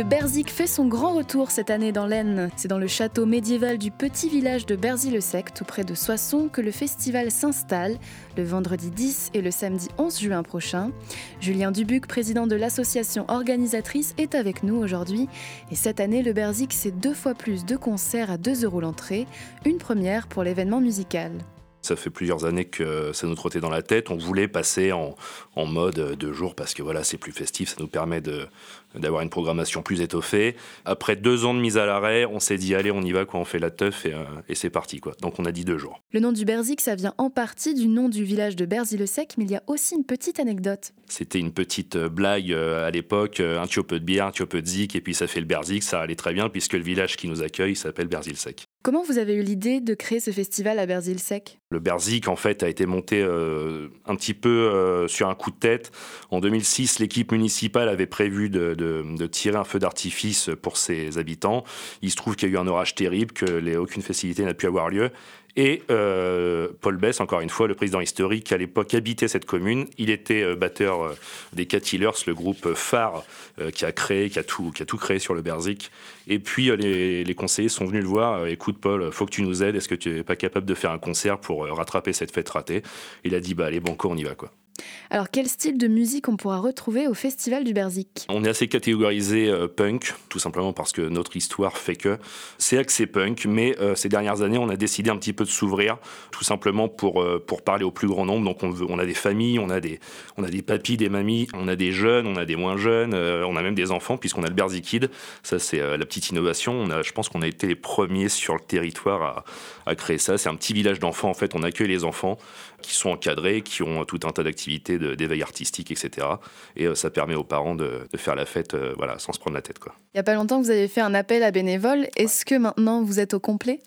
Le Berzik fait son grand retour cette année dans l'Aisne. C'est dans le château médiéval du petit village de Berzy-le-Sec, tout près de Soissons, que le festival s'installe le vendredi 10 et le samedi 11 juin prochain. Julien Dubuc, président de l'association organisatrice, est avec nous aujourd'hui. Et cette année, le Berzik, c'est deux fois plus de concerts à 2 euros l'entrée, une première pour l'événement musical. Ça fait plusieurs années que ça nous trottait dans la tête. On voulait passer en, mode deux jours parce que voilà, c'est plus festif, ça nous permet d'avoir une programmation plus étoffée. Après deux ans de mise à l'arrêt, on s'est dit allez, on y va, quoi, on fait la teuf et, euh, c'est parti. Quoi. Donc on a dit deux jours. Le nom du Berzik, ça vient en partie du nom du village de Berzy-le-Sec, mais il y a aussi une petite anecdote. C'était une petite euh, blague euh, à l'époque, un peu de bière, un peu de zik, et puis ça fait le Berzik, ça allait très bien puisque le village qui nous accueille s'appelle Berzy-le-Sec. Comment vous avez eu l'idée de créer ce festival à Berzil-Sec Le Berzik, en fait, a été monté euh, un petit peu euh, sur un coup de tête. En 2006, l'équipe municipale avait prévu de, tirer un feu d'artifice pour ses habitants. Il se trouve qu'il y a eu un orage terrible, que aucune facilité n'a pu avoir lieu. Et euh, Paul Bess, encore une fois, le président historique, à l'époque habitait cette commune. Il était euh, batteur euh, des Cat le groupe phare qui a créé, qui a tout, qui a tout créé sur le Berzik. Et puis les, conseillers sont venus le voir. Écoute, Paul, faut que tu nous aides. Est-ce que tu n'es pas capable de faire un concert pour rattraper cette fête ratée? Il a dit bah allez, banco, on y va quoi. Alors quel style de musique on pourra retrouver au Festival du Berzik? On est assez catégorisé euh, punk, tout simplement parce que notre histoire fait que c'est axé punk, mais euh, ces dernières années on a décidé un petit peu de s'ouvrir, tout simplement pour, euh, pour parler au plus grand nombre. Donc on, on, a des familles, on a des, on a des papis, des mamies, on a des jeunes, on a des moins jeunes, on a même des enfants puisqu'on a le Berzik Kid. Ça c'est la petite innovation. On a, je pense qu'on a été les premiers sur le territoire à, à créer ça. C'est un petit village d'enfants en fait. On accueille les enfants qui sont encadrés, qui ont tout un tas d'activités d'éveil artistique, etc. Et euh, ça permet aux parents de, faire la fête euh, voilà, sans se prendre la tête. Il n'y a pas longtemps, vous avez fait un appel à bénévoles. Est-ce que maintenant vous êtes au complet?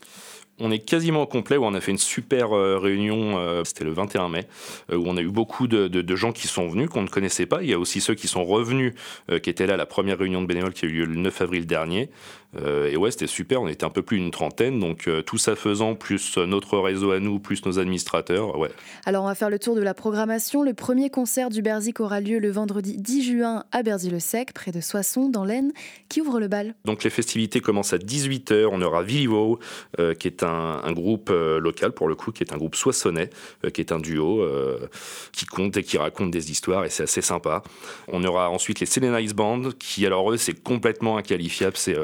On est quasiment au complet, où on a fait une super euh, réunion, euh, c'était le 21 mai, euh, où on a eu beaucoup de, gens qui sont venus, qu'on ne connaissait pas. Il y a aussi ceux qui sont revenus, qui étaient là à la première réunion de bénévoles qui a eu lieu le 9 avril dernier. et ouais, c'était super, on était un peu plus d'une trentaine, donc tout ça faisant, plus notre réseau à nous, plus nos administrateurs, ouais. Alors on va faire le tour de la programmation. Le premier concert du Berzik aura lieu le vendredi 10 juin à Berzy-le-Sec, près de Soissons, dans l'Aisne. Qui ouvre le bal Donc les festivités commencent à 18h, on aura Vivo, qui est un, groupe euh, local pour le coup, qui est un groupe soissonnais, euh, qui est un duo euh, qui compte et qui raconte des histoires et c'est assez sympa. On aura ensuite les Selena Ice Band, qui alors eux c'est complètement inqualifiable, c'est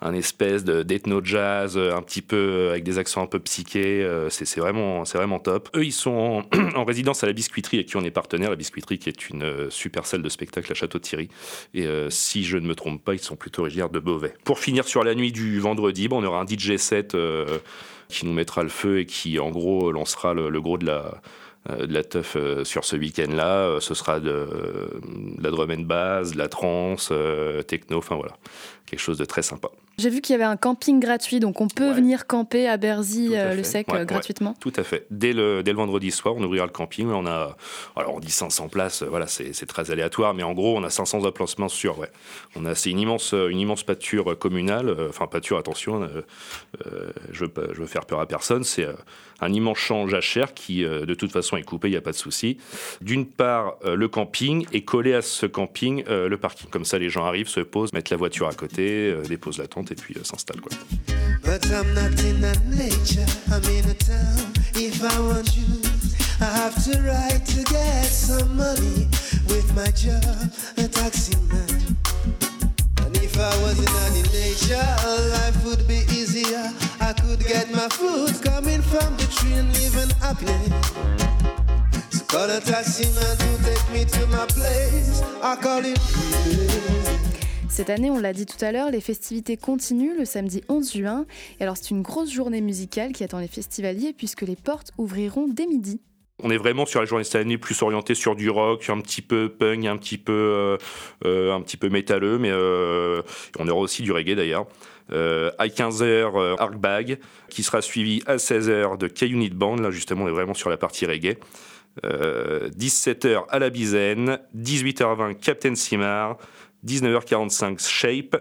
un espèce d'ethno jazz, un petit peu avec des accents un peu psychés, c'est vraiment, vraiment top. Eux ils sont en, résidence à la Biscuiterie et qui on est partenaire, la Biscuiterie qui est une super salle de spectacle à Château-Thierry. Et si je ne me trompe pas, ils sont plutôt originaires de Beauvais. Pour finir sur la nuit du vendredi, on aura un DJ set qui nous mettra le feu et qui, en gros, lancera le, gros de la, euh, de la teuf euh, sur ce week-end-là. Euh, ce sera de, la drum and bass, de la trance, techno, enfin voilà, quelque chose de très sympa. J'ai vu qu'il y avait un camping gratuit, donc on peut venir camper à Berzy le Sec gratuitement. tout à fait. Dès le, dès le vendredi soir, on ouvrira le camping. On a, alors on dit 500 places, voilà, c'est très aléatoire, mais en gros, on a 500 emplacements sur. Ouais. On a c'est une immense, une immense pâture communale. Enfin pâture, attention, je, veux, je veux faire peur à personne. C'est un immense champ jachère qui, de toute façon, est coupé, il n'y a pas de souci. D'une part, euh, le camping et collé à ce camping euh, le parking. Comme ça, les gens arrivent, se posent, mettent la voiture à côté, euh, déposent la tente et puis. Euh, quoi. But I'm not in that nature, I'm in a town. If I want you, I have to ride to get some money with my job, a taxi man. And if I was in that nature, life would be easier. I could get my food coming from the tree and living happily. So call a taxi man to take me to my place. I call him. Cette année, on l'a dit tout à l'heure, les festivités continuent le samedi 11 juin. Et alors, c'est une grosse journée musicale qui attend les festivaliers puisque les portes ouvriront dès midi. On est vraiment sur la journée cette année plus orienté sur du rock, un petit peu punk, un petit peu, euh, euh, un petit peu métalleux, mais euh, on aura aussi du reggae d'ailleurs. à 15h, Arkbag, qui sera suivi à 16h de K-Unit Band. Là, justement, on est vraiment sur la partie reggae. 17h à la Bizaine, 18h20 Captain Simar, 19h45 Shape,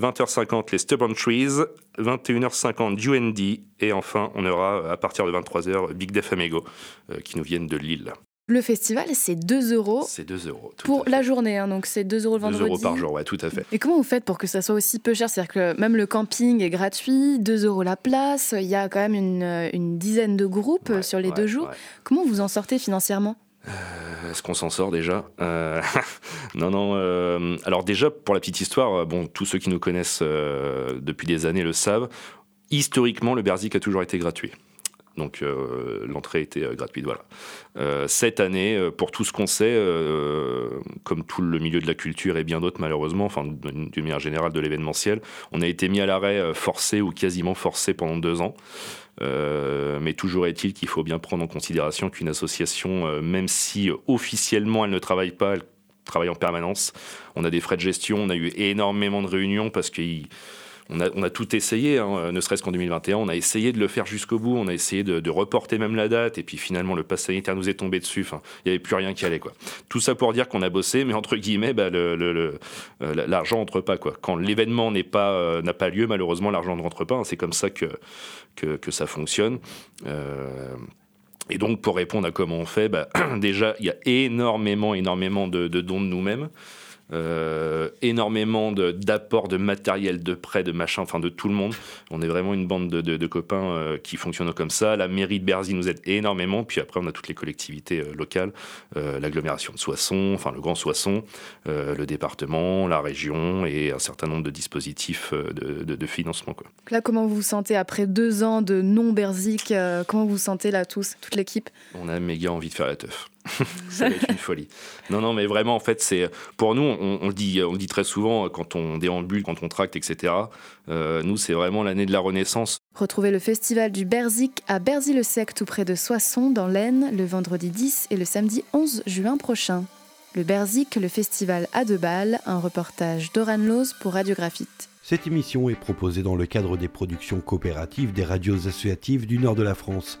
20h50 les Stubborn Trees, 21h50 UND et enfin on aura à partir de 23h Big Def Amigo euh, qui nous viennent de Lille. Le festival, c'est 2 euros. C'est 2 euros. Pour la journée, hein, donc c'est 2 euros le vendredi. 2 euros par jour, ouais, tout à fait. Et comment vous faites pour que ça soit aussi peu cher? C'est-à-dire que même le camping est gratuit, 2 euros la place, il y a quand même une, une dizaine de groupes sur les deux jours. Comment vous en sortez financièrement? Euh, Est-ce qu'on s'en sort déjà euh, Non, non. Euh, alors déjà, pour la petite histoire, bon, tous ceux qui nous connaissent depuis des années le savent. Historiquement, le Berzik a toujours été gratuit. Donc l'entrée était gratuite. Voilà. cette année, pour tout ce qu'on sait, comme tout le milieu de la culture et bien d'autres malheureusement, enfin d'une manière générale de l'événementiel, on a été mis à l'arrêt forcé ou quasiment forcé pendant deux ans. Euh, mais toujours est-il qu'il faut bien prendre en considération qu'une association, euh, même si officiellement elle ne travaille pas, elle travaille en permanence. On a des frais de gestion, on a eu énormément de réunions parce qu'il on a, tout essayé, hein, ne serait-ce qu'en 2021. On a essayé de le faire jusqu'au bout. On a essayé de, reporter même la date. Et puis finalement, le pass sanitaire nous est tombé dessus. Il n'y avait plus rien qui allait. Tout ça pour dire qu'on a bossé, mais entre guillemets, bah, euh, l'argent n'entre pas. Quoi. Quand l'événement n'a pas, euh, pas lieu, malheureusement, l'argent ne rentre pas. Hein. C'est comme ça que, ça fonctionne. Euh, et donc, pour répondre à comment on fait, bah, déjà, il y a énormément, énormément de dons de nous-mêmes. Euh, énormément d'apports de, matériel, de prêts, de machin, enfin de tout le monde. On est vraiment une bande de, copains euh, qui fonctionnent comme ça. La mairie de Berzy nous aide énormément. Puis après, on a toutes les collectivités euh, locales, l'agglomération de Soissons, enfin le Grand Soissons, le département, la région et un certain nombre de dispositifs de, financement. Quoi. Là, comment vous vous sentez après deux ans de non-Berzik Comment vous vous sentez là tous, toute l'équipe? On a méga envie de faire la teuf. ça va être une folie. Non, non, mais vraiment, en fait, c'est pour nous, on, le dit, on dit très souvent quand on déambule, quand on tracte, etc. Euh, nous, c'est vraiment l'année de la Renaissance. Retrouvez le festival du Berzik à Berzy-le-Sec, tout près de Soissons, dans l'Aisne, le vendredi 10 et le samedi 11 juin prochain. Le Berzik, le festival à deux balles, un reportage d'Oran Loz pour Radiographite. Cette émission est proposée dans le cadre des productions coopératives des radios associatives du nord de la France